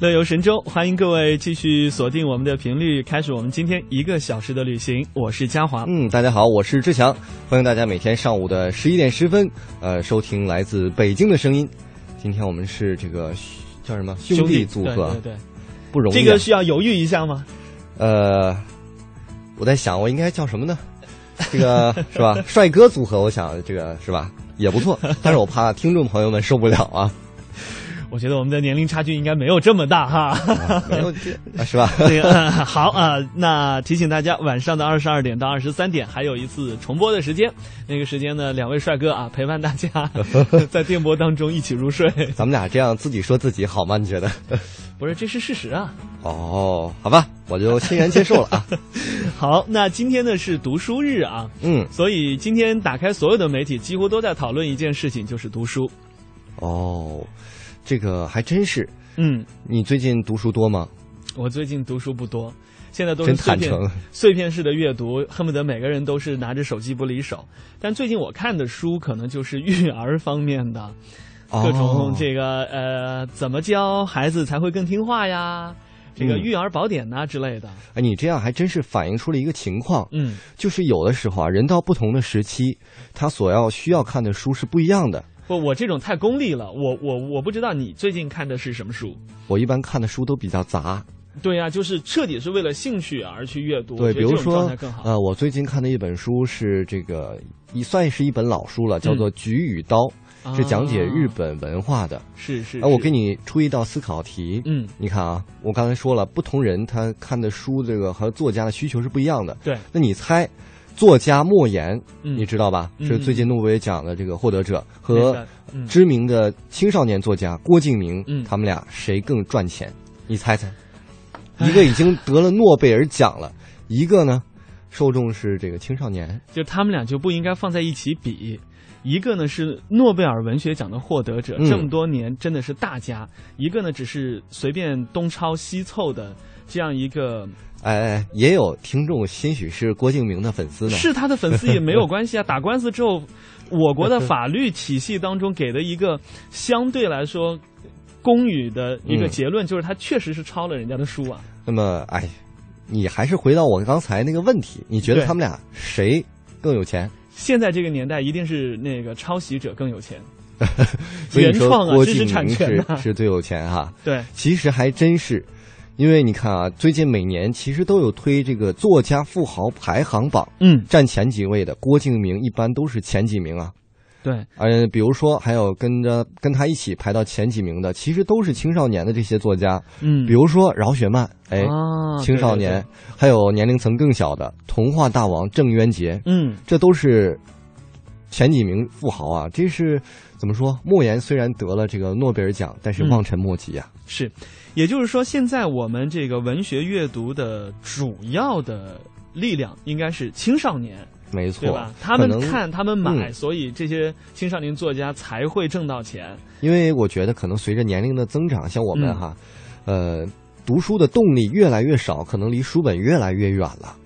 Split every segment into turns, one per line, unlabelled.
乐游神州，欢迎各位继续锁定我们的频率，开始我们今天一个小时的旅行。我是嘉华，
嗯，大家好，我是志强，欢迎大家每天上午的十一点十分，呃，收听来自北京的声音。今天我们是这个叫什么
兄
弟组合？
对对对，
不容易。
这个需要犹豫一下吗？
呃，我在想，我应该叫什么呢？这个 是吧？帅哥组合，我想这个是吧，也不错。但是我怕听众朋友们受不了啊。
我觉得我们的年龄差距应该没有这么大
哈，没有 是吧？
这个好啊，那提醒大家，晚上的二十二点到二十三点还有一次重播的时间，那个时间呢，两位帅哥啊陪伴大家 在电波当中一起入睡。
咱们俩这样自己说自己好吗？你觉得？
不是，这是事实啊。
哦，好吧，我就欣然接受了啊。
好，那今天呢是读书日啊，
嗯，
所以今天打开所有的媒体，几乎都在讨论一件事情，就是读书。
哦。这个还真是，
嗯，
你最近读书多吗？
我最近读书不多，现在都是碎片碎片式的阅读，恨不得每个人都是拿着手机不离手。但最近我看的书可能就是育儿方面的，各种这个呃，怎么教孩子才会更听话呀？这个育儿宝典呐之类的。
哎，你这样还真是反映出了一个情况，
嗯，
就是有的时候啊，人到不同的时期，他所要需要看的书是不一样的。
不，我这种太功利了。我我我不知道你最近看的是什么书。
我一般看的书都比较杂。
对呀，就是彻底是为了兴趣而去阅读。
对，比如说，
呃，
我最近看的一本书是这个，也算是一本老书了，叫做《菊与刀》，是讲解日本文化的。
是是。
哎，我给你出一道思考题。
嗯。
你看啊，我刚才说了，不同人他看的书，这个和作家的需求是不一样的。
对。
那你猜？作家莫言，你知道吧？是最近诺贝尔奖的这个获得者和知名的青少年作家郭敬明，他们俩谁更赚钱？你猜猜？一个已经得了诺贝尔奖了，一个呢，受众是这个青少年。
就他们俩就不应该放在一起比。一个呢是诺贝尔文学奖的获得者，这么多年真的是大家；一个呢只是随便东抄西凑的这样一个。
哎，也有听众，兴许是郭敬明的粉丝呢。
是他的粉丝也没有关系啊。打官司之后，我国的法律体系当中给的一个相对来说公允的一个结论，就是他确实是抄了人家的书啊。
那么，哎，你还是回到我刚才那个问题，你觉得他们俩谁更有钱？
现在这个年代，一定是那个抄袭者更有钱。
原
创
啊，知
识产权
是最有钱哈。
对，
其实还真是。因为你看啊，最近每年其实都有推这个作家富豪排行榜，
嗯，
占前几位的郭敬明一般都是前几名啊。
对，
嗯，比如说还有跟着跟他一起排到前几名的，其实都是青少年的这些作家，
嗯，
比如说饶雪漫，哎，青少年，还有年龄层更小的童话大王郑渊洁，
嗯，
这都是前几名富豪啊。这是怎么说？莫言虽然得了这个诺贝尔奖，但是望尘莫及啊。
是。也就是说，现在我们这个文学阅读的主要的力量应该是青少年，
没错，
对吧？他们看，他们买，所以这些青少年作家才会挣到钱。
因为我觉得，可能随着年龄的增长，像我们哈，呃，读书的动力越来越少，可能离书本越来越远了。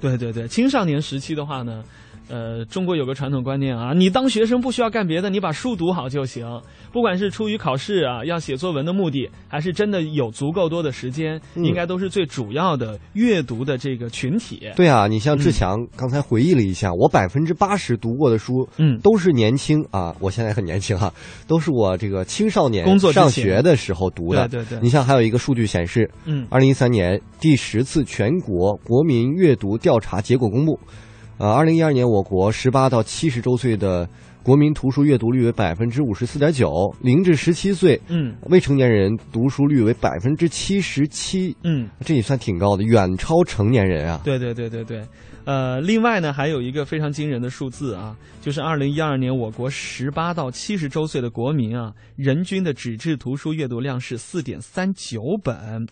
对对对，青少年时期的话呢。呃，中国有个传统观念啊，你当学生不需要干别的，你把书读好就行。不管是出于考试啊，要写作文的目的，还是真的有足够多的时间，应该都是最主要的阅读的这个群体。
对啊，你像志强刚才回忆了一下，我百分之八十读过的书，
嗯，
都是年轻啊，我现在很年轻哈，都是我这个青少年
工作
上学的时候读的。
对对对。
你像还有一个数据显示，
嗯，
二零一三年第十次全国国民阅读调查结果公布。呃，二零一二年，我国十八到七十周岁的国民图书阅读率为百分之五十四点九，零至十七岁，
嗯，
未成年人读书率为百分之七十七，
嗯，
这也算挺高的，远超成年人啊。
对对对对对。呃，另外呢，还有一个非常惊人的数字啊，就是二零一二年我国十八到七十周岁的国民啊，人均的纸质图书阅读量是四点三九本，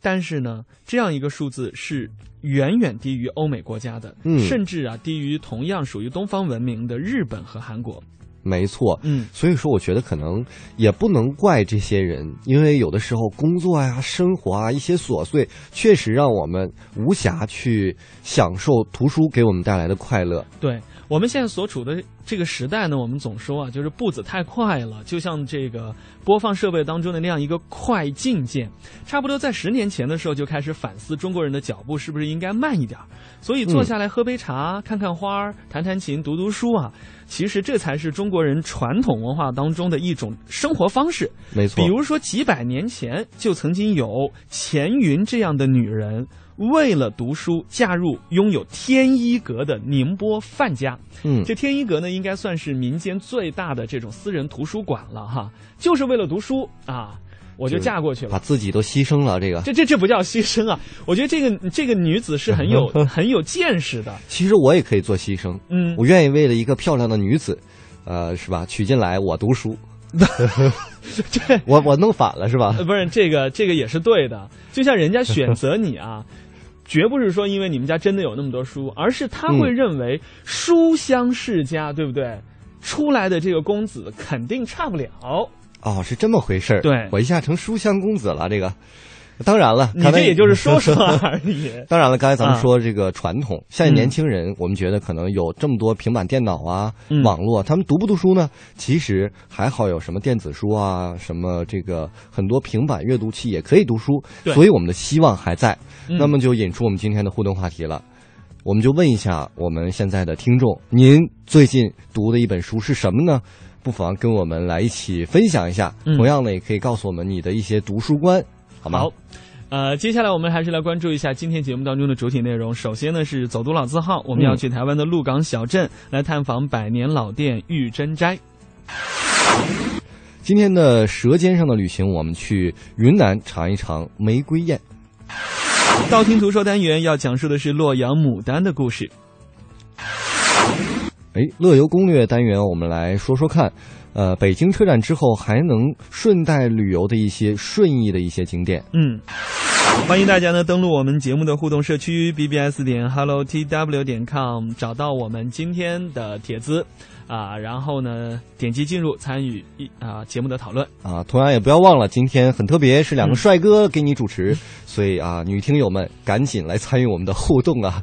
但是呢，这样一个数字是远远低于欧美国家的，嗯甚至啊低于同样属于东方文明的日本和韩国。
没错，
嗯，
所以说我觉得可能也不能怪这些人，因为有的时候工作呀、生活啊一些琐碎，确实让我们无暇去享受图书给我们带来的快乐。
对我们现在所处的这个时代呢，我们总说啊，就是步子太快了，就像这个播放设备当中的那样一个快进键，差不多在十年前的时候就开始反思中国人的脚步是不是应该慢一点，所以坐下来喝杯茶、看看花、弹弹琴、读读书啊。其实这才是中国人传统文化当中的一种生活方式。
没错，
比如说几百年前就曾经有钱云这样的女人，为了读书嫁入拥有天一阁的宁波范家。
嗯，
这天一阁呢，应该算是民间最大的这种私人图书馆了哈，就是为了读书啊。我就嫁过去了，
把自己都牺牲了。这个，
这这这不叫牺牲啊！我觉得这个这个女子是很有 很有见识的。
其实我也可以做牺牲，
嗯，
我愿意为了一个漂亮的女子，呃，是吧？娶进来我读书，
这
我我弄反了是吧？
不是这个这个也是对的。就像人家选择你啊，绝不是说因为你们家真的有那么多书，而是他会认为书香世家，对不对？出来的这个公子肯定差不了。
哦，是这么回事儿。
对，
我一下成书香公子了。这个，当然了，
你这也就是说 说而已。
当然了，刚才咱们说这个传统，现在年轻人，我们觉得可能有这么多平板电脑啊、网络，他们读不读书呢？其实还好，有什么电子书啊，什么这个很多平板阅读器也可以读书。所以我们的希望还在。那么就引出我们今天的互动话题了，我们就问一下我们现在的听众：您最近读的一本书是什么呢？不妨跟我们来一起分享一下，同样呢，也可以告诉我们你的一些读书观，好吗？
好，呃，接下来我们还是来关注一下今天节目当中的主体内容。首先呢是走读老字号，我们要去台湾的鹿港小镇来探访百年老店玉珍斋。
今天的舌尖上的旅行，我们去云南尝一尝玫瑰宴。
道听途说单元要讲述的是洛阳牡丹的故事。
哎，乐游攻略单元，我们来说说看，呃，北京车展之后还能顺带旅游的一些顺义的一些景点。
嗯，欢迎大家呢登录我们节目的互动社区 bbs 点 hello tw 点 com，找到我们今天的帖子啊，然后呢点击进入参与一啊节目的讨论
啊。同样也不要忘了，今天很特别，是两个帅哥给你主持，所以啊，女听友们赶紧来参与我们的互动啊。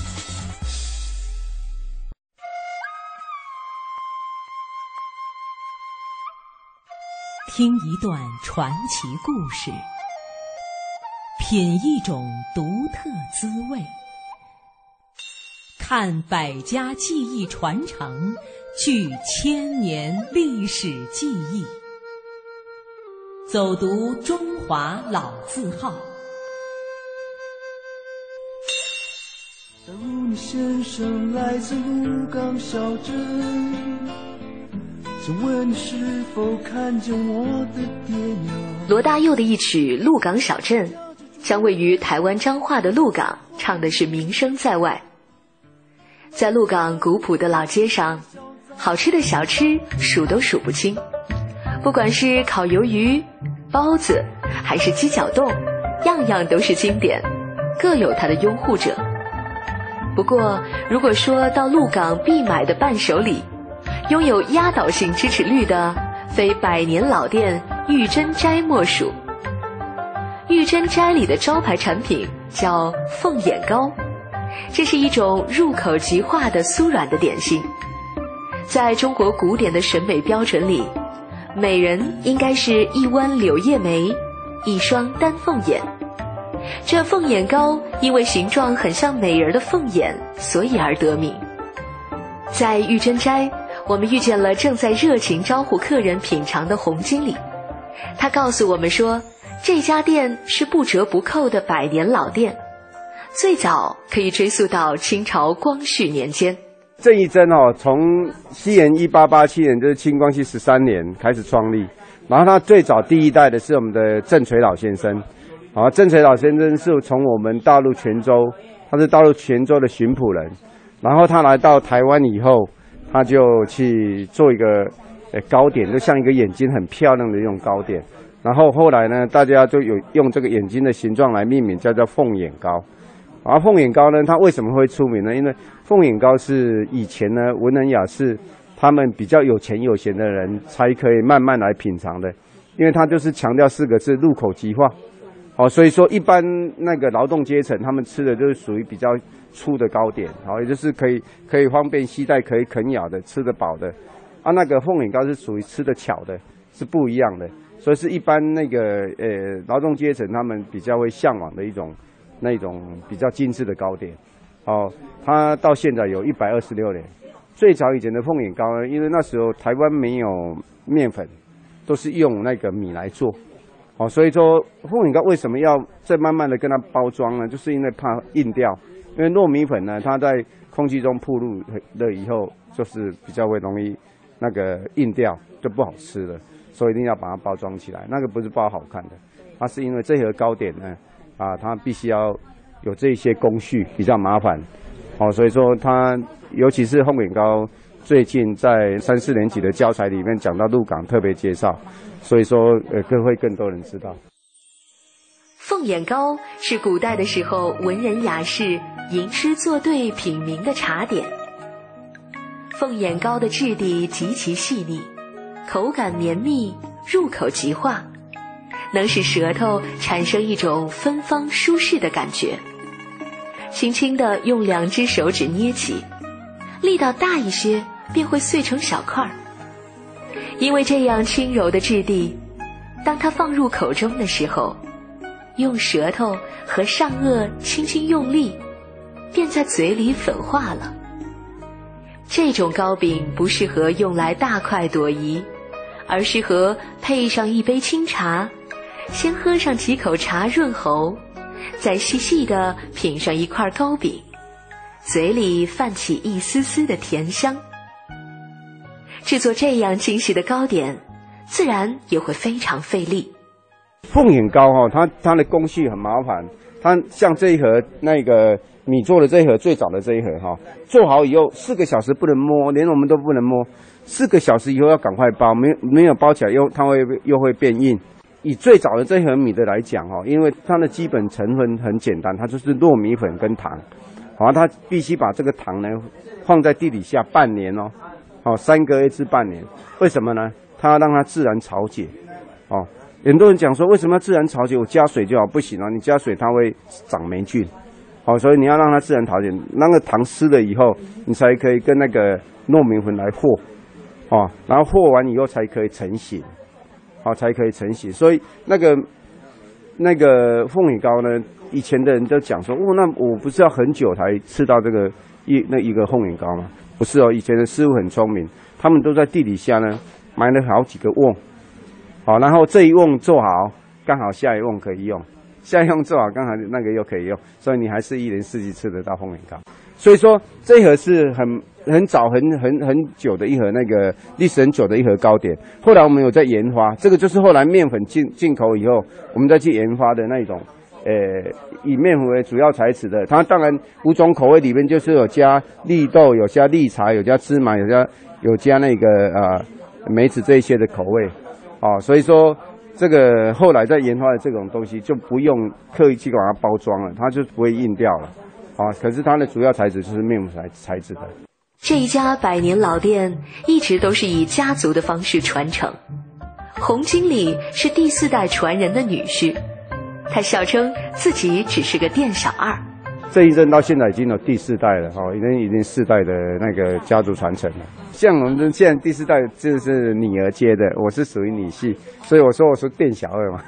听一段传奇故事，品一种独特滋味，看百家技艺传承，聚千年历史记忆，走读中华老字号。先生来自鹿港小镇。请问是否看见我的
爹娘罗大佑的一曲《鹿港小镇》，将位于台湾彰化的鹿港唱的是名声在外。在鹿港古朴的老街上，好吃的小吃数都数不清。不管是烤鱿鱼、包子，还是鸡脚冻，样样都是经典。
各有它的拥护者。不过，如果说到鹿港必买的伴手礼，拥有压倒性支持率的，非百年老店玉珍斋莫属。玉珍斋里的招牌产品叫凤眼糕，这是一种入口即化的酥软的点心。在中国古典的审美标准里，美人应该是一弯柳叶眉，一双丹凤眼。这凤眼糕因为形状很像美人的凤眼，所以而得名。在玉珍斋，我们遇见了正在热情招呼客人品尝的洪经理，他告诉我们说。这家店是不折不扣的百年老店，最早可以追溯到清朝光绪年间。
这一针哦，从西元一八八七年，就是清光绪十三年开始创立。然后他最早第一代的是我们的郑垂老先生，啊，郑垂老先生是从我们大陆泉州，他是大陆泉州的巡捕人。然后他来到台湾以后，他就去做一个呃糕点，就像一个眼睛很漂亮的一种糕点。然后后来呢，大家就有用这个眼睛的形状来命名，叫做凤眼糕。而凤眼糕呢，它为什么会出名呢？因为凤眼糕是以前呢文人雅士他们比较有钱有闲的人才可以慢慢来品尝的，因为它就是强调四个字：入口即化。哦，所以说一般那个劳动阶层他们吃的就是属于比较粗的糕点，好，也就是可以可以方便携带、可以啃咬的、吃得饱的。啊，那个凤眼糕是属于吃得巧的，是不一样的。所以是一般那个呃劳动阶层他们比较会向往的一种那种比较精致的糕点，哦，它到现在有一百二十六年。最早以前的凤眼糕呢，因为那时候台湾没有面粉，都是用那个米来做，哦，所以说凤眼糕为什么要再慢慢的跟它包装呢？就是因为怕硬掉，因为糯米粉呢，它在空气中暴露了以后，就是比较会容易那个硬掉，就不好吃了。所以一定要把它包装起来，那个不是包好看的，它是因为这盒糕点呢，啊，它必须要有这些工序，比较麻烦，好，所以说它尤其是凤眼糕，最近在三四年级的教材里面讲到鹿港特别介绍，所以说呃更会更多人知道。
凤眼糕是古代的时候文人雅士吟诗作对品茗的茶点，凤眼糕的质地极其细腻。口感绵密，入口即化，能使舌头产生一种芬芳舒适的感觉。轻轻地用两只手指捏起，力道大一些便会碎成小块儿。因为这样轻柔的质地，当它放入口中的时候，用舌头和上颚轻轻用力，便在嘴里粉化了。这种糕饼不适合用来大快朵颐。而适合配上一杯清茶，先喝上几口茶润喉，再细细的品上一块糕饼，嘴里泛起一丝丝的甜香。制作这样精细的糕点，自然也会非常费力。
凤眼糕哈，它它的工序很麻烦，它像这一盒那个米做的这一盒最早的这一盒哈，做好以后四个小时不能摸，连我们都不能摸。四个小时以后要赶快包，没没有包起来又它会又会变硬。以最早的这盒米的来讲哈，因为它的基本成分很简单，它就是糯米粉跟糖，好，它必须把这个糖呢放在地底下半年哦，好三个月至半年。为什么呢？它要让它自然潮解。哦，很多人讲说为什么要自然潮解？我加水就好，不行啊，你加水它会长霉菌。好，所以你要让它自然潮解，那个糖湿了以后，你才可以跟那个糯米粉来和。哦，然后和完以后才可以成型，好才可以成型。所以那个那个凤梨糕呢，以前的人都讲说，哦，那我不是要很久才吃到这个一那一个凤眼糕吗？不是哦，以前的师傅很聪明，他们都在地底下呢埋了好几个瓮，好，然后这一瓮做好，刚好下一瓮可以用，下一瓮做好刚好那个又可以用，所以你还是一年四季吃得到凤眼糕。所以说这一盒是很。很早很很很久的一盒那个历史很久的一盒糕点，后来我们有在研发，这个就是后来面粉进进口以后，我们再去研发的那种，呃，以面粉为主要材质的。它当然五种口味里面就是有加绿豆，有加绿茶，有加芝麻，有加有加那个呃梅子这一些的口味，哦，所以说这个后来在研发的这种东西就不用刻意去把它包装了，它就不会硬掉了。啊，可是它的主要材质就是面粉材材质的。
这一家百年老店一直都是以家族的方式传承。洪经理是第四代传人的女婿，他笑称自己只是个店小二。
这一任到现在已经有第四代了，哈，已经已经四代的那个家族传承了。像我们现在第四代就是女儿接的，我是属于女婿，所以我说我是店小二嘛。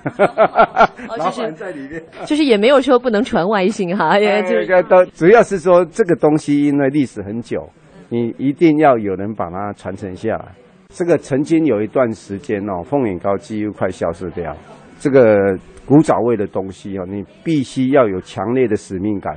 老板在里面，就是也没有说不能传外姓哈，也
这个都主要是说这个东西因为历史很久。你一定要有人把它传承下来。这个曾经有一段时间哦，凤眼糕几乎快消失掉。这个古早味的东西哦，你必须要有强烈的使命感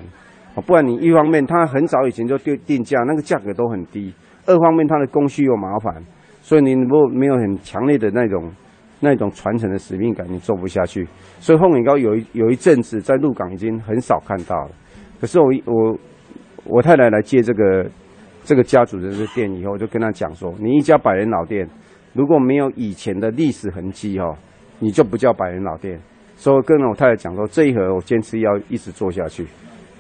哦，不然你一方面它很早以前就定定价，那个价格都很低；二方面它的工序又麻烦，所以你如果没有很强烈的那种那种传承的使命感，你做不下去。所以凤眼糕有一有一阵子在鹿港已经很少看到了。可是我我我太太来接这个。这个家族的这个店以后，我就跟他讲说：，你一家百年老店，如果没有以前的历史痕迹哦，你就不叫百年老店。所以跟我太太讲说，这一盒我坚持要一直做下去，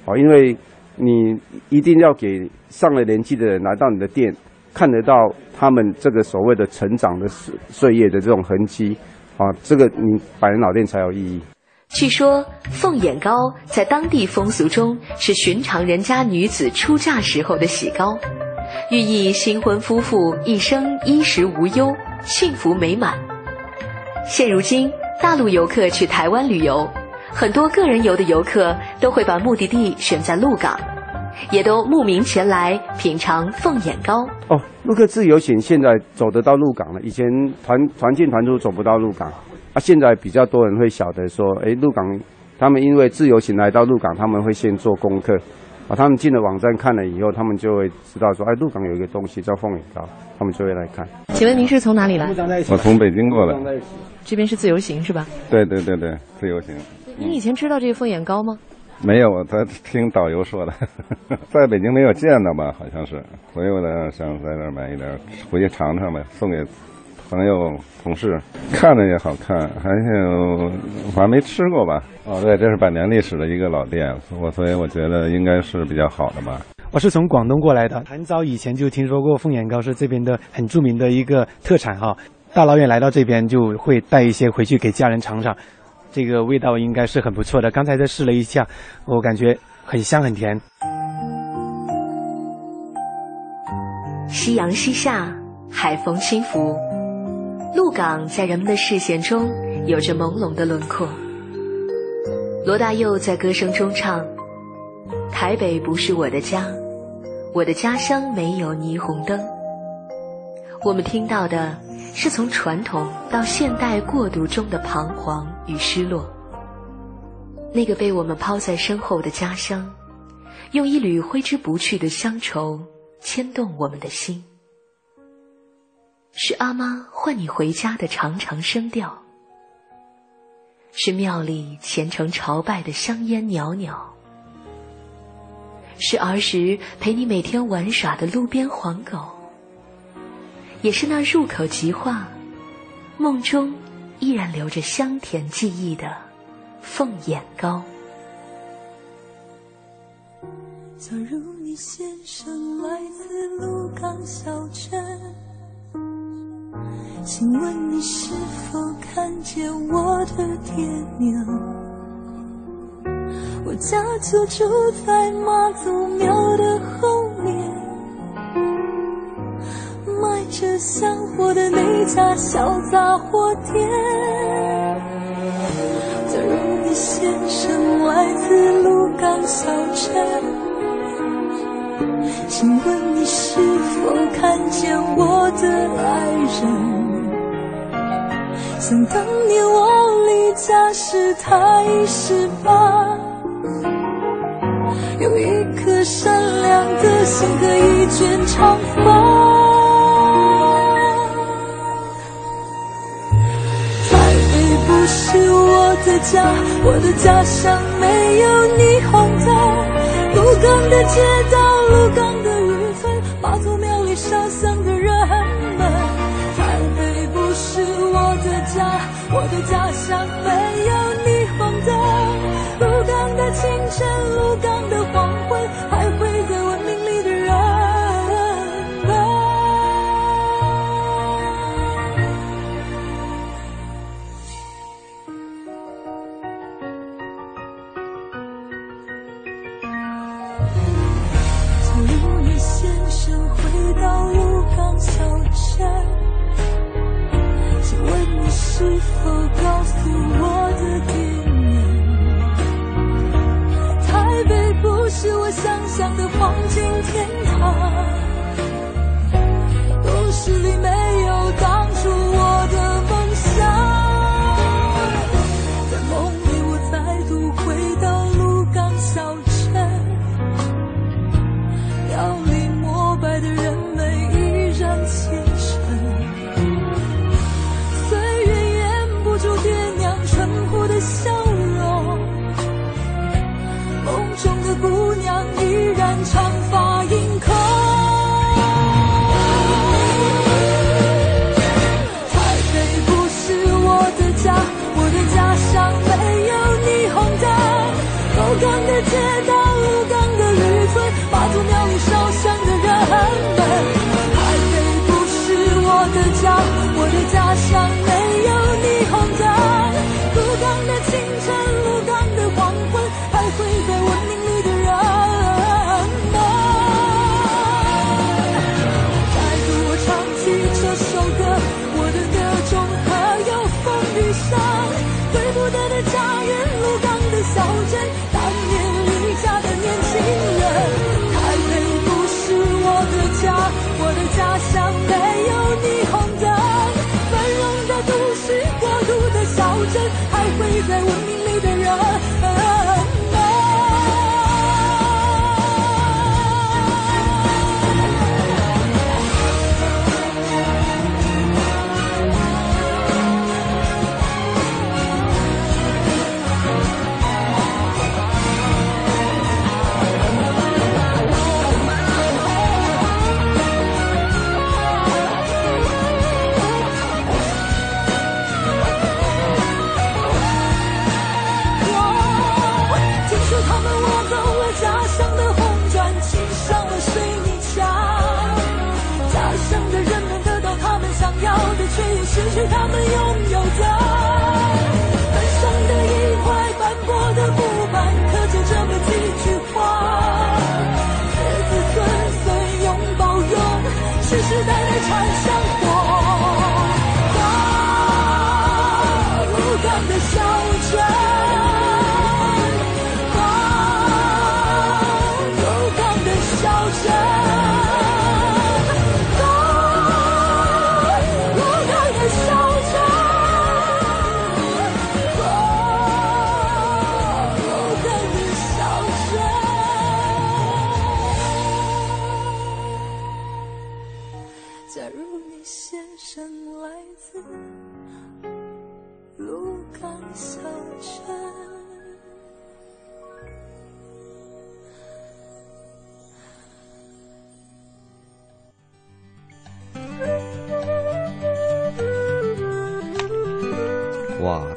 哦，因为你一定要给上了年纪的人来到你的店，看得到他们这个所谓的成长的岁岁月的这种痕迹，啊，这个你百年老店才有意义。
据说凤眼糕在当地风俗中是寻常人家女子出嫁时候的喜糕，寓意新婚夫妇一生衣食无忧、幸福美满。现如今，大陆游客去台湾旅游，很多个人游的游客都会把目的地选在鹿港，也都慕名前来品尝凤眼糕。
哦，陆客自由行现在走得到鹿港了，以前团团进团出走不到鹿港。啊，现在比较多人会晓得说，哎，鹿港，他们因为自由行来到鹿港，他们会先做功课，啊，他们进了网站看了以后，他们就会知道说，哎，鹿港有一个东西叫凤眼糕，他们就会来看。
请问您是从哪里来？
我从北京过来。
这边是自由行是吧？
对对对对，自由行。
你以前知道这个凤眼糕吗？
没有，他听导游说的，在北京没有见到吧？好像是，所以我呢想在那儿买一点，回去尝尝呗，送给。朋友、同事看着也好看，还有我还没吃过吧？哦，对，这是百年历史的一个老店，我所以我觉得应该是比较好的吧。
我是从广东过来的，很早以前就听说过凤眼糕是这边的很著名的一个特产哈。大老远来到这边就会带一些回去给家人尝尝，这个味道应该是很不错的。刚才在试了一下，我感觉很香很甜。
夕阳西下，海风轻拂。鹿港在人们的视线中有着朦胧的轮廓。罗大佑在歌声中唱：“台北不是我的家，我的家乡没有霓虹灯。”我们听到的是从传统到现代过渡中的彷徨与失落。那个被我们抛在身后的家乡，用一缕挥之不去的乡愁牵动我们的心。是阿妈唤你回家的长长声调，是庙里虔诚朝拜的香烟袅袅，是儿时陪你每天玩耍的路边黄狗，也是那入口即化、梦中依然留着香甜记忆的凤眼糕。
假如你先生来自鹿港小镇。请问你是否看见我的爹娘？我家就住在妈祖庙的后面，卖着香火的那家小杂货店。假如你先生来自鹿港小镇，请问你是否看见我的爱人？想当年我离家时，他已十八，有一颗善良的心和一卷长发。是我的家，我的家乡没有霓虹灯。鹿港的街道，鹿港的渔村，妈祖庙里烧香的人们。台北不是。我的家我的家乡没有霓虹灯，鹿港的清晨，鹿港的黄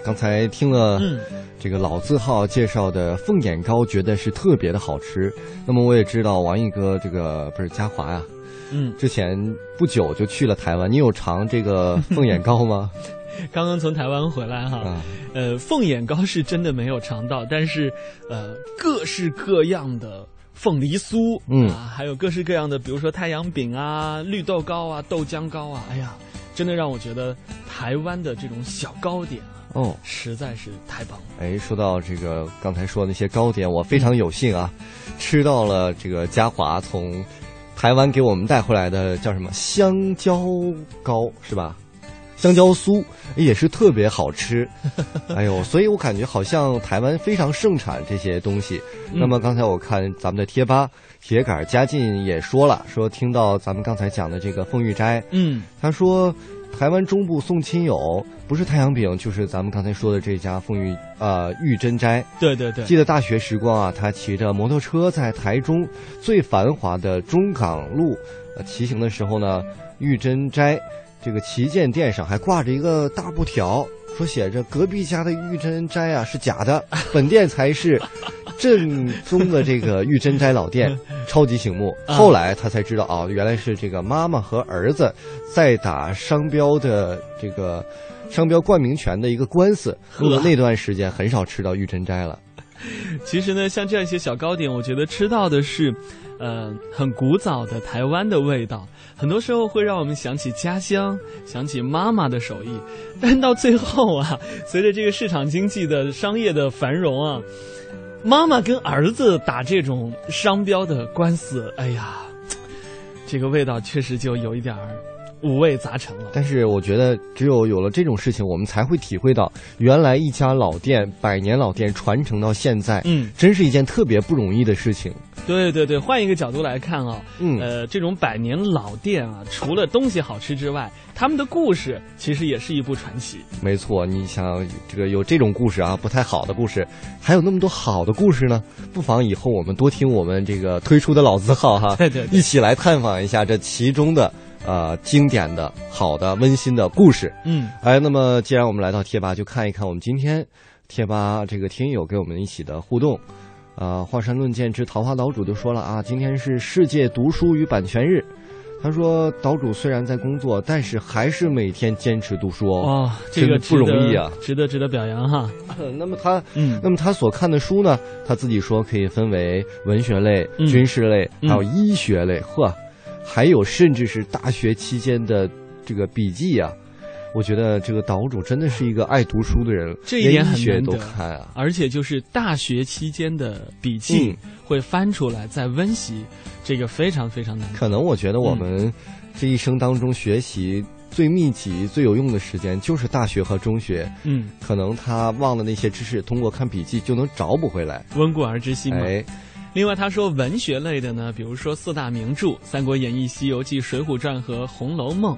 刚才听了这个老字号介绍的凤眼糕，觉得是特别的好吃。那么我也知道王毅哥这个不是嘉华呀，
嗯，
之前不久就去了台湾。你有尝这个凤眼糕吗？
刚刚从台湾回来哈，呃，凤眼糕是真的没有尝到，但是呃，各式各样的凤梨酥，
嗯，
还有各式各样的，比如说太阳饼啊、绿豆糕啊、豆浆糕啊，哎呀，真的让我觉得台湾的这种小糕点。
哦，
实在是太棒了！
哎，说到这个刚才说的那些糕点，我非常有幸啊，吃到了这个嘉华从台湾给我们带回来的叫什么香蕉糕是吧？香蕉酥也是特别好吃。哎呦，所以我感觉好像台湾非常盛产这些东西。那么刚才我看咱们的贴吧铁杆嘉靖也说了，说听到咱们刚才讲的这个凤玉斋，
嗯，
他说。台湾中部送亲友，不是太阳饼，就是咱们刚才说的这家凤玉呃玉珍斋。
对对对，
记得大学时光啊，他骑着摩托车在台中最繁华的中港路骑行的时候呢，玉珍斋这个旗舰店上还挂着一个大布条，说写着隔壁家的玉珍斋啊是假的，本店才是正宗的这个玉珍斋老店，超级醒目。后来他才知道啊，原来是这个妈妈和儿子在打商标的这个商标冠名权的一个官司。过了那段时间，很少吃到玉珍斋了。
其实呢，像这样一些小糕点，我觉得吃到的是，呃，很古早的台湾的味道。很多时候会让我们想起家乡，想起妈妈的手艺。但到最后啊，随着这个市场经济的商业的繁荣啊，妈妈跟儿子打这种商标的官司，哎呀，这个味道确实就有一点儿。五味杂陈了，
但是我觉得只有有了这种事情，我们才会体会到，原来一家老店、百年老店传承到现在，嗯，真是一件特别不容易的事情。
对对对，换一个角度来看啊，嗯，呃，这种百年老店啊，除了东西好吃之外，他们的故事其实也是一部传奇。
没错，你想这个有这种故事啊，不太好的故事，还有那么多好的故事呢，不妨以后我们多听我们这个推出的老字号哈，
对对，
一起来探访一下这其中的。呃，经典的、好的、温馨的故事。
嗯，
哎，那么既然我们来到贴吧，就看一看我们今天贴吧这个听友给我们一起的互动。啊，华山论剑之桃花岛主就说了啊，今天是世界读书与版权日。他说，岛主虽然在工作，但是还是每天坚持读书
哦。
这个不容易啊，
值得值得表扬哈。
那么他，嗯，那么他所看的书呢，他自己说可以分为文学类、军事类，还有医学类。呵。还有，甚至是大学期间的这个笔记啊，我觉得这个岛主真的是一个爱读书的人，
这一点很
难得啊。
而且就是大学期间的笔记会翻出来再温习，这个非常非常难。
可能我觉得我们这一生当中学习最密集、最有用的时间就是大学和中学。
嗯，
可能他忘了那些知识，通过看笔记就能找补回来。
温故而知新嘛。
哎。
另外，他说文学类的呢，比如说四大名著《三国演义》《西游记》《水浒传》和《红楼梦》，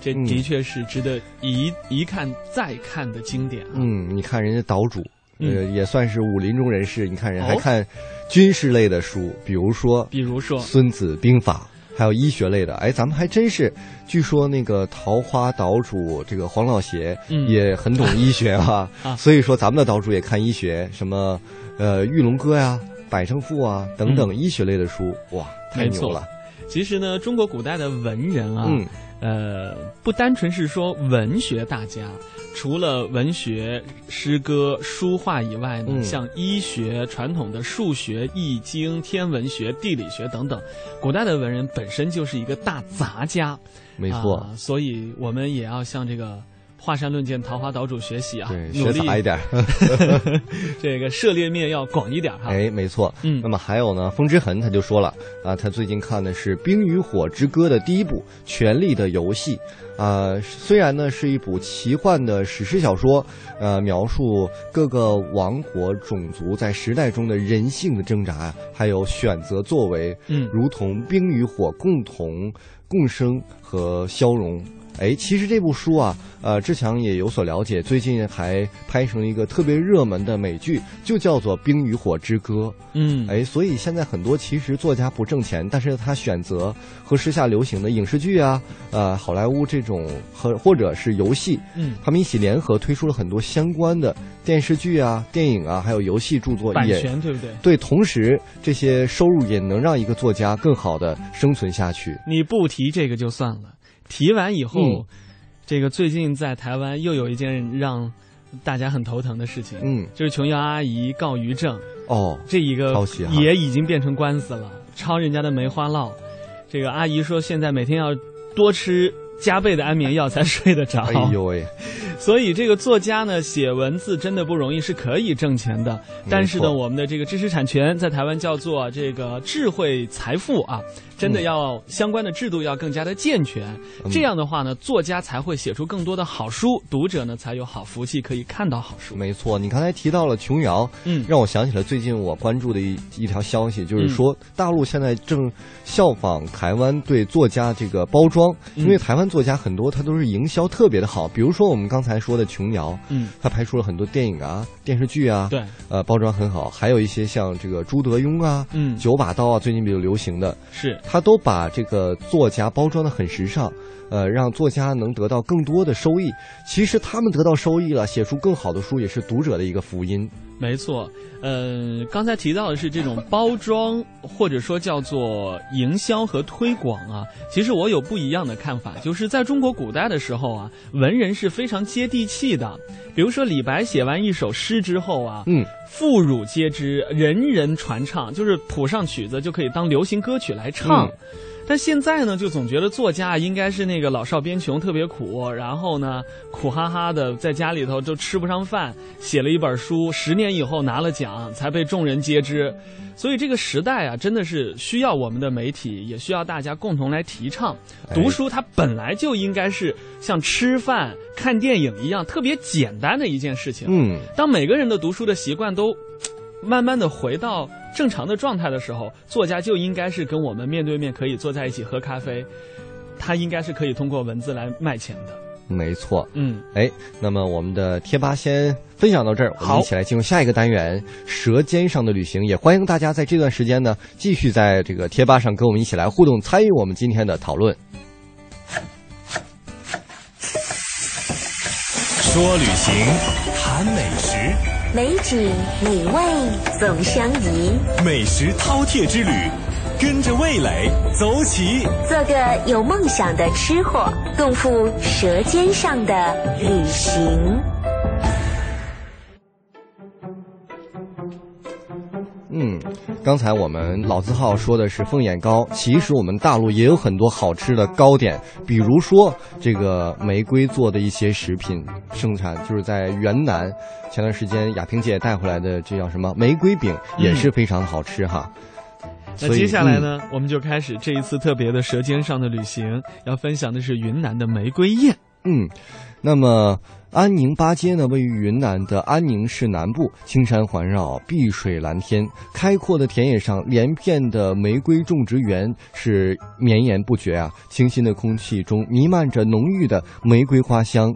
这的确是值得一一看再看的经典啊。
嗯，你看人家岛主，呃，也算是武林中人士。你看人还看军事类的书，比如说，
比如说《
孙子兵法》，还有医学类的。哎，咱们还真是，据说那个桃花岛主这个黄老邪也很懂医学啊。所以说，咱们的岛主也看医学，什么呃《玉龙歌》呀。百胜赋啊，等等医学类的书，哇，太牛了！
其实呢，中国古代的文人啊，呃，不单纯是说文学大家，除了文学、诗歌、书画以外呢，像医学、传统的数学、易经、天文学、地理学等等，古代的文人本身就是一个大杂家，
没错。
所以我们也要像这个。华山论剑，桃花岛主学习啊，
对，学杂一点。
这个涉猎面要广一点哈。
哎，没错。嗯，那么还有呢，风之痕他就说了啊，他最近看的是《冰与火之歌》的第一部《权力的游戏》啊，虽然呢是一部奇幻的史诗小说，呃，描述各个王国种族在时代中的人性的挣扎，还有选择作为，
嗯，
如同冰与火共同共生和消融。哎，其实这部书啊，呃，志强也有所了解。最近还拍成了一个特别热门的美剧，就叫做《冰与火之歌》。
嗯，
哎，所以现在很多其实作家不挣钱，但是他选择和时下流行的影视剧啊，呃，好莱坞这种和或者是游戏，
嗯，
他们一起联合推出了很多相关的电视剧啊、电影啊，还有游戏著作，
版权对不对？
对，同时这些收入也能让一个作家更好的生存下去。
你不提这个就算了。提完以后，这个最近在台湾又有一件让大家很头疼的事情，
嗯，
就是琼瑶阿姨告于正，
哦，
这一个也已经变成官司了，抄人家的梅花烙。这个阿姨说现在每天要多吃加倍的安眠药才睡得着。
哎呦喂！
所以这个作家呢写文字真的不容易，是可以挣钱的。但是呢，我们的这个知识产权在台湾叫做这个智慧财富啊。真的要相关的制度要更加的健全，这样的话呢，作家才会写出更多的好书，读者呢才有好福气可以看到好书。
没错，你刚才提到了琼瑶，
嗯，
让我想起了最近我关注的一一条消息，就是说大陆现在正效仿台湾对作家这个包装，因为台湾作家很多他都是营销特别的好，比如说我们刚才说的琼瑶，
嗯，
他拍出了很多电影啊、电视剧啊，
对，
呃，包装很好，还有一些像这个朱德庸啊，
嗯，
九把刀啊，最近比较流行的。
是。
他都把这个作家包装的很时尚，呃，让作家能得到更多的收益。其实他们得到收益了，写出更好的书，也是读者的一个福音。
没错，呃，刚才提到的是这种包装，或者说叫做营销和推广啊。其实我有不一样的看法，就是在中国古代的时候啊，文人是非常接地气的。比如说李白写完一首诗之后啊，
嗯，
妇孺皆知，人人传唱，就是谱上曲子就可以当流行歌曲来唱。但现在呢，就总觉得作家应该是那个老少边穷，特别苦，然后呢，苦哈哈的在家里头就吃不上饭，写了一本书，十年以后拿了奖，才被众人皆知。所以这个时代啊，真的是需要我们的媒体，也需要大家共同来提倡读书。它本来就应该是像吃饭、看电影一样特别简单的一件事情。
嗯，
当每个人的读书的习惯都。慢慢的回到正常的状态的时候，作家就应该是跟我们面对面可以坐在一起喝咖啡，他应该是可以通过文字来卖钱的。
没错，
嗯，
哎，那么我们的贴吧先分享到这儿，我们一起来进入下一个单元《舌尖上的旅行》，也欢迎大家在这段时间呢继续在这个贴吧上跟我们一起来互动，参与我们今天的讨论。
说旅行，谈美食。
美景美味总相宜，
美食饕餮之旅，跟着味蕾走起，
做个有梦想的吃货，共赴舌尖上的旅行。
刚才我们老字号说的是凤眼糕，其实我们大陆也有很多好吃的糕点，比如说这个玫瑰做的一些食品生产，就是在云南，前段时间亚萍姐带回来的，这叫什么玫瑰饼，也是非常的好吃哈。
那接下来呢，我们就开始这一次特别的舌尖上的旅行，要分享的是云南的玫瑰宴。
嗯，那么。安宁八街呢，位于云南的安宁市南部，青山环绕，碧水蓝天，开阔的田野上，连片的玫瑰种植园是绵延不绝啊。清新的空气中弥漫着浓郁的玫瑰花香。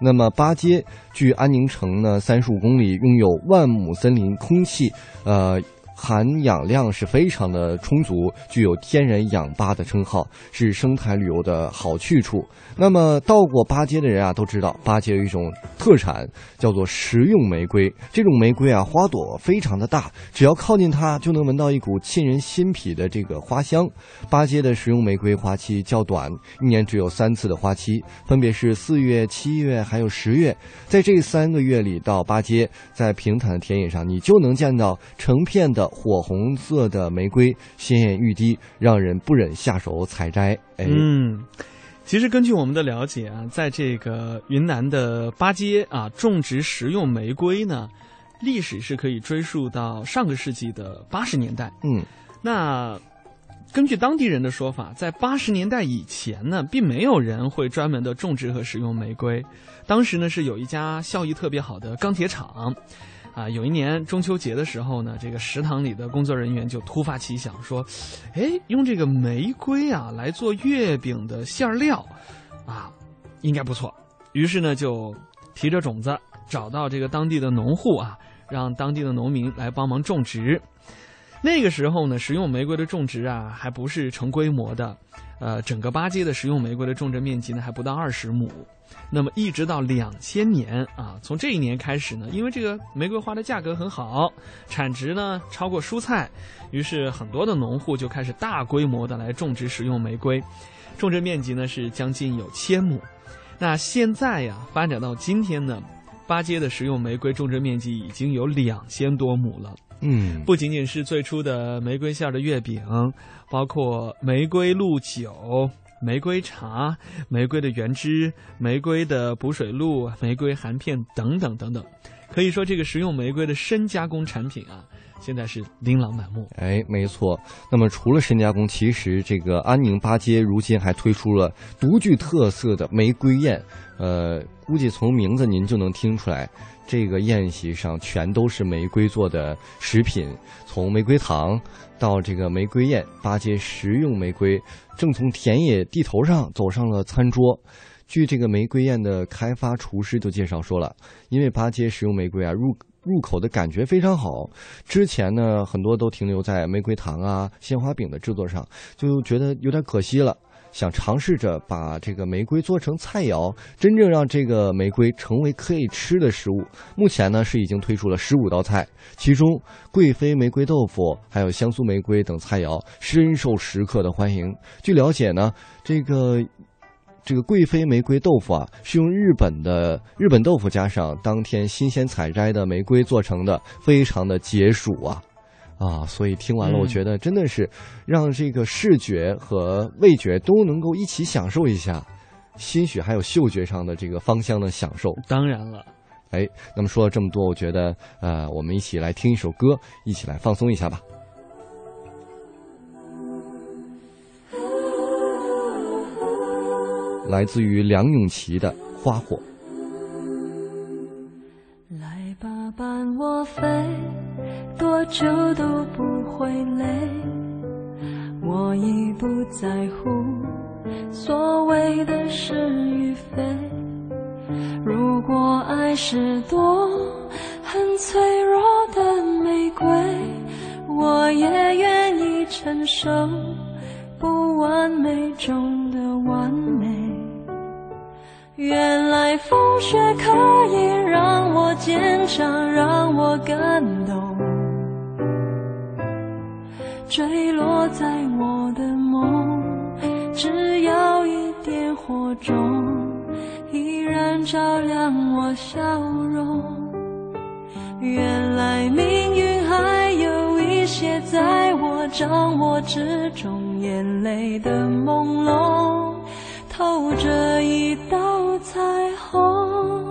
那么八街距安宁城呢三十五公里，拥有万亩森林，空气呃含氧量是非常的充足，具有天然氧吧的称号，是生态旅游的好去处。那么到过八街的人啊，都知道八街有一种特产，叫做食用玫瑰。这种玫瑰啊，花朵非常的大，只要靠近它，就能闻到一股沁人心脾的这个花香。八街的食用玫瑰花期较短，一年只有三次的花期，分别是四月、七月还有十月。在这三个月里，到八街，在平坦的田野上，你就能见到成片的 火红色的玫瑰，鲜艳欲滴，让人不忍下手采摘。哎。
嗯其实根据我们的了解啊，在这个云南的巴街啊，种植食用玫瑰呢，历史是可以追溯到上个世纪的八十年代。
嗯，
那根据当地人的说法，在八十年代以前呢，并没有人会专门的种植和食用玫瑰。当时呢，是有一家效益特别好的钢铁厂。啊，有一年中秋节的时候呢，这个食堂里的工作人员就突发奇想说：“哎，用这个玫瑰啊来做月饼的馅料，啊，应该不错。”于是呢，就提着种子找到这个当地的农户啊，让当地的农民来帮忙种植。那个时候呢，食用玫瑰的种植啊，还不是成规模的，呃，整个巴街的食用玫瑰的种植面积呢，还不到二十亩。那么一直到两千年啊，从这一年开始呢，因为这个玫瑰花的价格很好，产值呢超过蔬菜，于是很多的农户就开始大规模的来种植食用玫瑰，种植面积呢是将近有千亩。那现在呀，发展到今天呢，八街的食用玫瑰种植面积已经有两千多亩了。
嗯，
不仅仅是最初的玫瑰馅的月饼，包括玫瑰露酒。玫瑰茶、玫瑰的原汁、玫瑰的补水露、玫瑰含片等等等等，可以说这个食用玫瑰的深加工产品啊，现在是琳琅满目。
哎，没错。那么除了深加工，其实这个安宁八街如今还推出了独具特色的玫瑰宴。呃，估计从名字您就能听出来，这个宴席上全都是玫瑰做的食品，从玫瑰糖到这个玫瑰宴，八街食用玫瑰。正从田野地头上走上了餐桌。据这个玫瑰宴的开发厨师就介绍说了，因为八街食用玫瑰啊，入入口的感觉非常好。之前呢，很多都停留在玫瑰糖啊、鲜花饼的制作上，就觉得有点可惜了。想尝试着把这个玫瑰做成菜肴，真正让这个玫瑰成为可以吃的食物。目前呢是已经推出了十五道菜，其中贵妃玫瑰豆腐还有香酥玫瑰等菜肴深受食客的欢迎。据了解呢，这个这个贵妃玫瑰豆腐啊是用日本的日本豆腐加上当天新鲜采摘的玫瑰做成的，非常的解暑啊。啊，所以听完了，我觉得真的是让这个视觉和味觉都能够一起享受一下，兴许还有嗅觉上的这个芳香的享受。
当然了，
哎，那么说了这么多，我觉得呃，我们一起来听一首歌，一起来放松一下吧。来自于梁咏琪的《花火》。
来吧，伴我飞。多久都不会累，我已不在乎所谓的是与非。如果爱是朵很脆弱的玫瑰，我也愿意承受不完美中的完美。原来风雪可以让我坚强，让我感动。坠落在我的梦，只要一点火种，依然照亮我笑容。原来命运还有一些在我掌握之中，眼泪的朦胧，透着一道彩虹。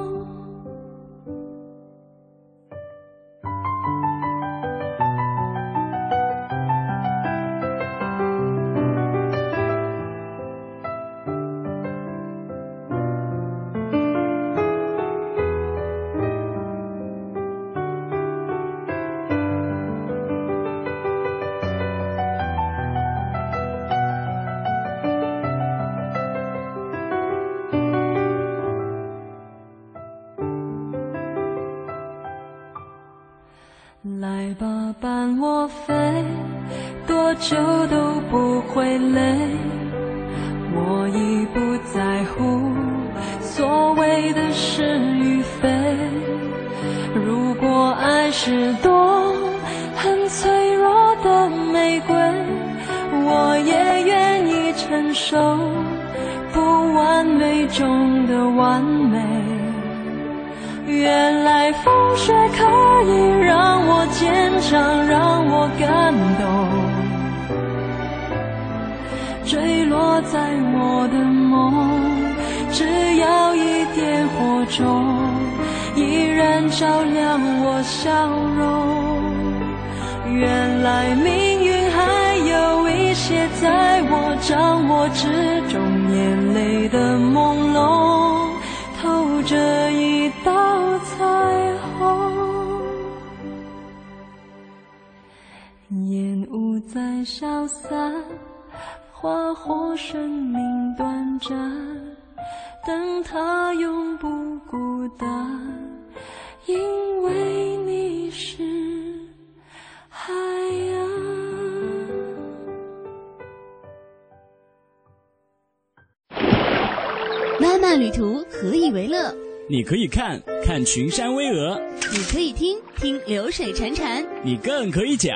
你可以看看群山巍峨，
你可以听听流水潺潺，
你更可以讲。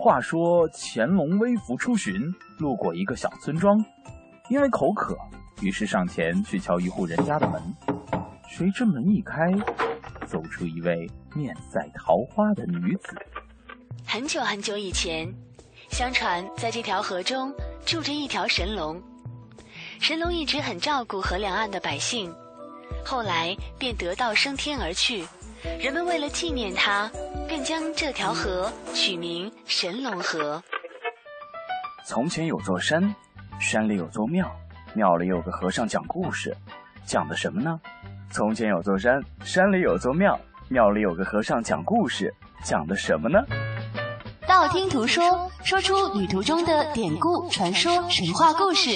话说乾隆微服出巡，路过一个小村庄，因为口渴，于是上前去敲一户人家的门。谁知门一开，走出一位面赛桃花的女子。
很久很久以前，相传在这条河中住着一条神龙，神龙一直很照顾河两岸的百姓。后来便得道升天而去，人们为了纪念他，便将这条河取名神龙河。
从前有座山，山里有座庙，庙里有个和尚讲故事，讲的什么呢？从前有座山，山里有座庙，庙里有个和尚讲故事，讲的什么呢？
道听途说，说出旅途中的典故、传说、神话故事。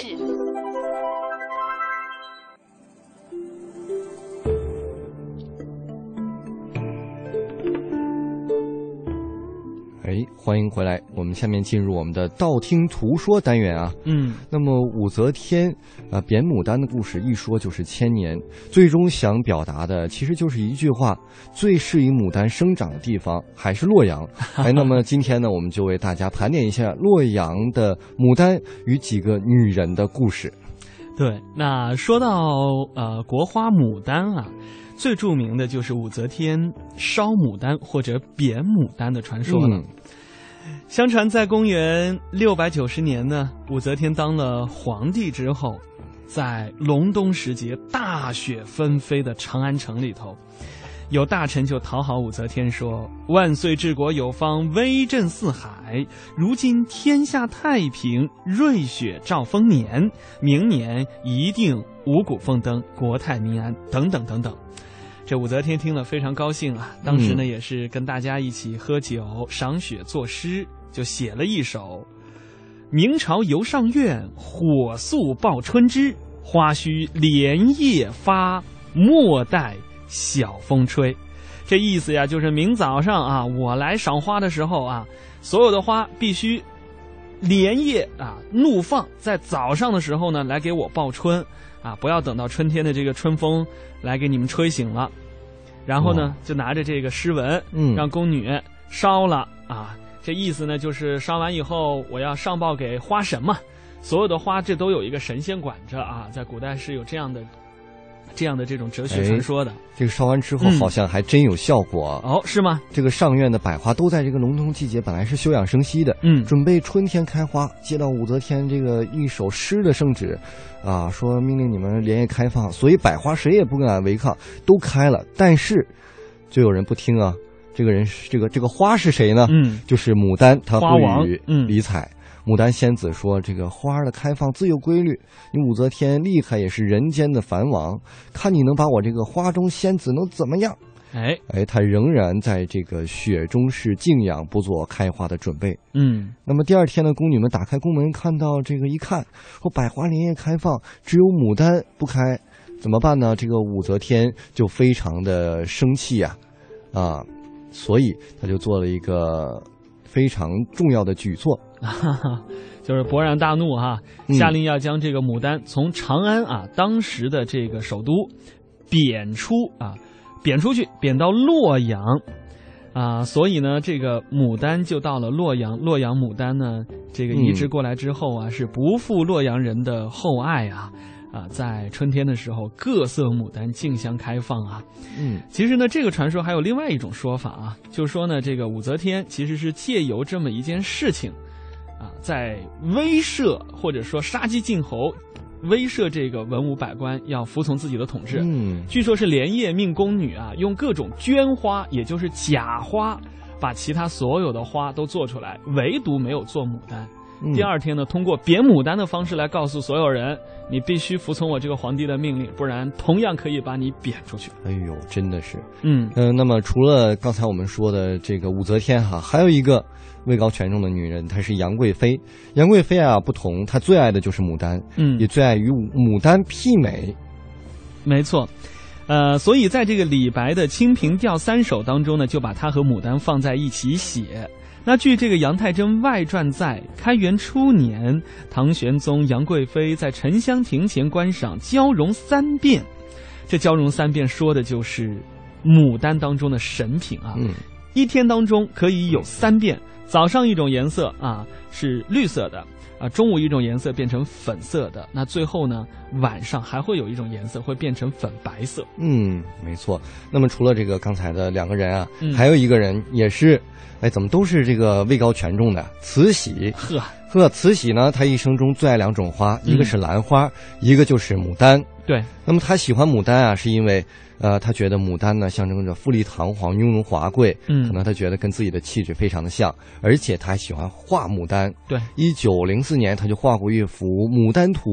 欢迎回来！我们下面进入我们的道听途说单元啊。
嗯，
那么武则天啊贬牡丹的故事一说就是千年，最终想表达的其实就是一句话：最适宜牡丹生长的地方还是洛阳。哎，那么今天呢，我们就为大家盘点一下洛阳的牡丹与几个女人的故事。
对，那说到呃国花牡丹啊。最著名的就是武则天烧牡丹或者贬牡丹的传说了。相传在公元六百九十年呢，武则天当了皇帝之后，在隆冬时节大雪纷飞的长安城里头，有大臣就讨好武则天说：“万岁治国有方，威震四海。如今天下太平，瑞雪兆丰年，明年一定五谷丰登，国泰民安，等等等等。”这武则天听了非常高兴啊，当时呢也是跟大家一起喝酒、赏雪、作诗，就写了一首：“明朝游上苑，火速报春枝。花须连夜发，莫待晓风吹。”这意思呀，就是明早上啊，我来赏花的时候啊，所有的花必须连夜啊怒放，在早上的时候呢来给我报春。啊，不要等到春天的这个春风来给你们吹醒了，然后呢，就拿着这个诗文，
嗯，
让宫女烧了啊。这意思呢，就是烧完以后，我要上报给花神嘛。所有的花，这都有一个神仙管着啊。在古代是有这样的。这样的这种哲学传说的，
这个烧完之后好像还真有效果
哦，是吗？
这个上院的百花都在这个隆冬季节本来是休养生息的，
嗯，
准备春天开花。接到武则天这个一首诗的圣旨，啊，说命令你们连夜开放，所以百花谁也不敢违抗，都开了。但是，就有人不听啊。这个人是这个这个花是谁呢？
嗯，
就是牡丹，他不予
嗯
理睬。牡丹仙子说：“这个花的开放自有规律，你武则天厉害也是人间的凡王，看你能把我这个花中仙子能怎么样？”
哎
哎，他仍然在这个雪中是静养，不做开花的准备。
嗯，
那么第二天呢，宫女们打开宫门，看到这个一看，说百花连夜开放，只有牡丹不开，怎么办呢？这个武则天就非常的生气呀，啊，所以他就做了一个非常重要的举措。
就是勃然大怒哈，下令要将这个牡丹从长安啊，当时的这个首都贬出啊，贬出去，贬到洛阳啊。所以呢，这个牡丹就到了洛阳。洛阳牡丹呢，这个移植过来之后啊，是不负洛阳人的厚爱啊啊，在春天的时候，各色牡丹竞相开放啊。
嗯，
其实呢，这个传说还有另外一种说法啊，就是说呢，这个武则天其实是借由这么一件事情。啊，在威慑或者说杀鸡儆猴，威慑这个文武百官要服从自己的统治。
嗯，
据说是连夜命宫女啊，用各种绢花，也就是假花，把其他所有的花都做出来，唯独没有做牡丹。第二天呢，通过贬牡丹的方式来告诉所有人，你必须服从我这个皇帝的命令，不然同样可以把你贬出去。
哎呦，真的是，
嗯
嗯。那么除了刚才我们说的这个武则天哈，还有一个位高权重的女人，她是杨贵妃。杨贵妃啊，不同，她最爱的就是牡丹，
嗯，
也最爱与牡丹媲美。
没错，呃，所以在这个李白的《清平调三首》当中呢，就把他和牡丹放在一起写。那据这个杨太真外传在，开元初年，唐玄宗杨贵妃在沉香亭前观赏交融三变，这交融三变说的就是牡丹当中的神品啊。
嗯，
一天当中可以有三遍，早上一种颜色啊是绿色的啊，中午一种颜色变成粉色的，那最后呢晚上还会有一种颜色会变成粉白色。
嗯，没错。那么除了这个刚才的两个人啊，
嗯、
还有一个人也是。哎，怎么都是这个位高权重的？慈禧，
呵
呵，慈禧呢？她一生中最爱两种花，一个是兰花，一个就是牡丹。
对，
那么她喜欢牡丹啊，是因为，呃，他觉得牡丹呢象征着富丽堂皇、雍容华贵，
嗯，
可能他觉得跟自己的气质非常的像，而且他还喜欢画牡丹。
对，
一九零四年，他就画过一幅《牡丹图》，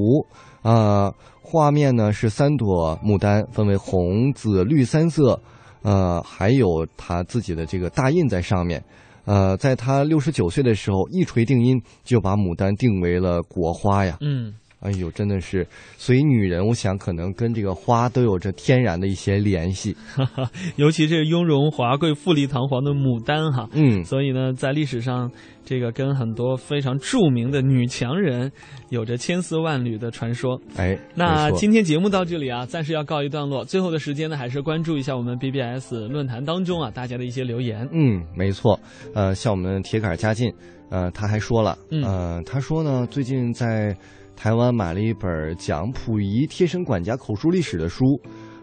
啊，画面呢是三朵牡丹，分为红、紫、绿三色。呃，还有他自己的这个大印在上面，呃，在他六十九岁的时候一锤定音，就把牡丹定为了国花呀。
嗯，
哎呦，真的是，所以女人，我想可能跟这个花都有着天然的一些联系，
尤其这雍容华贵、富丽堂皇的牡丹哈，
嗯，
所以呢，在历史上，这个跟很多非常著名的女强人有着千丝万缕的传说。
哎，
那今天节目到这里啊，暂时要告一段落。最后的时间呢，还是关注一下我们 BBS 论坛当中啊大家的一些留言。
嗯，没错，呃，像我们铁杆嘉进，呃，他还说了，呃，他说呢，最近在。台湾买了一本讲溥仪贴身管家口述历史的书，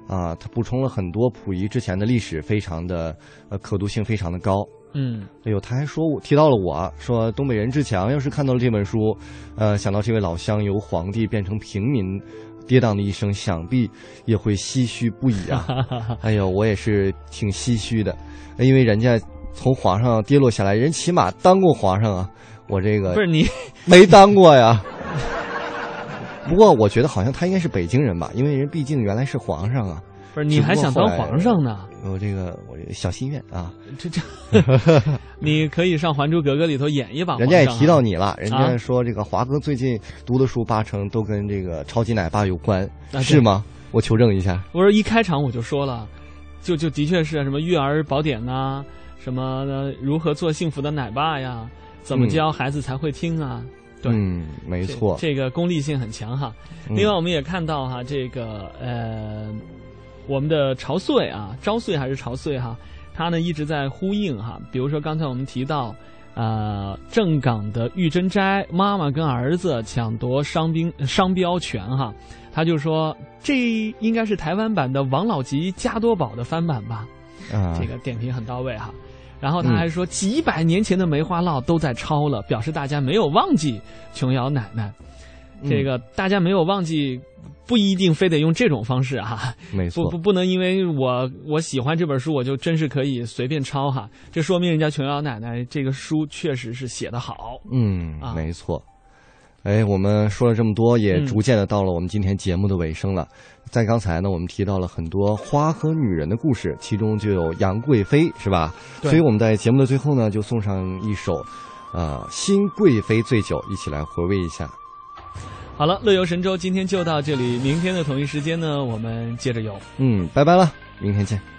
啊，他补充了很多溥仪之前的历史，非常的呃可读性非常的高。
嗯，
哎呦，他还说我提到了我说东北人志强要是看到了这本书，呃，想到这位老乡由皇帝变成平民，跌宕的一生，想必也会唏嘘不已啊。哎呦，我也是挺唏嘘的，因为人家从皇上跌落下来，人起码当过皇上啊，我这个
不是你
没当过呀。不过我觉得好像他应该是北京人吧，因为人毕竟原来是皇上啊。
不是，你还想当皇上呢？
我这个我小心愿啊，
这这，你可以上《还珠格格》里头演一把。
人家也提到你了，人家说这个华哥最近读的书八成都跟这个超级奶爸有关，是吗？我求证一下。
我说一开场我就说了，就就的确是什么育儿宝典呐，什么如何做幸福的奶爸呀，怎么教孩子才会听啊。
嗯，没错，
这个功利性很强哈。另外，我们也看到哈，这个呃，我们的朝岁啊，朝岁还是朝岁哈，他呢一直在呼应哈。比如说刚才我们提到，呃，正港的玉珍斋妈妈跟儿子抢夺商兵商标权哈，他就说这应该是台湾版的王老吉加多宝的翻版吧？
啊，
这个点评很到位哈。然后他还说，几百年前的梅花烙都在抄了，表示大家没有忘记琼瑶奶奶。这个大家没有忘记，不一定非得用这种方式哈。
没错，
不不不能因为我我喜欢这本书，我就真是可以随便抄哈。这说明人家琼瑶奶奶这个书确实是写得好。
嗯，没错。哎，我们说了这么多，也逐渐的到了我们今天节目的尾声了。在刚才呢，我们提到了很多花和女人的故事，其中就有杨贵妃，是吧？所以我们在节目的最后呢，就送上一首，呃，《新贵妃醉酒》，一起来回味一下。
好了，乐游神州今天就到这里，明天的同一时间呢，我们接着游。
嗯，拜拜了，明天见。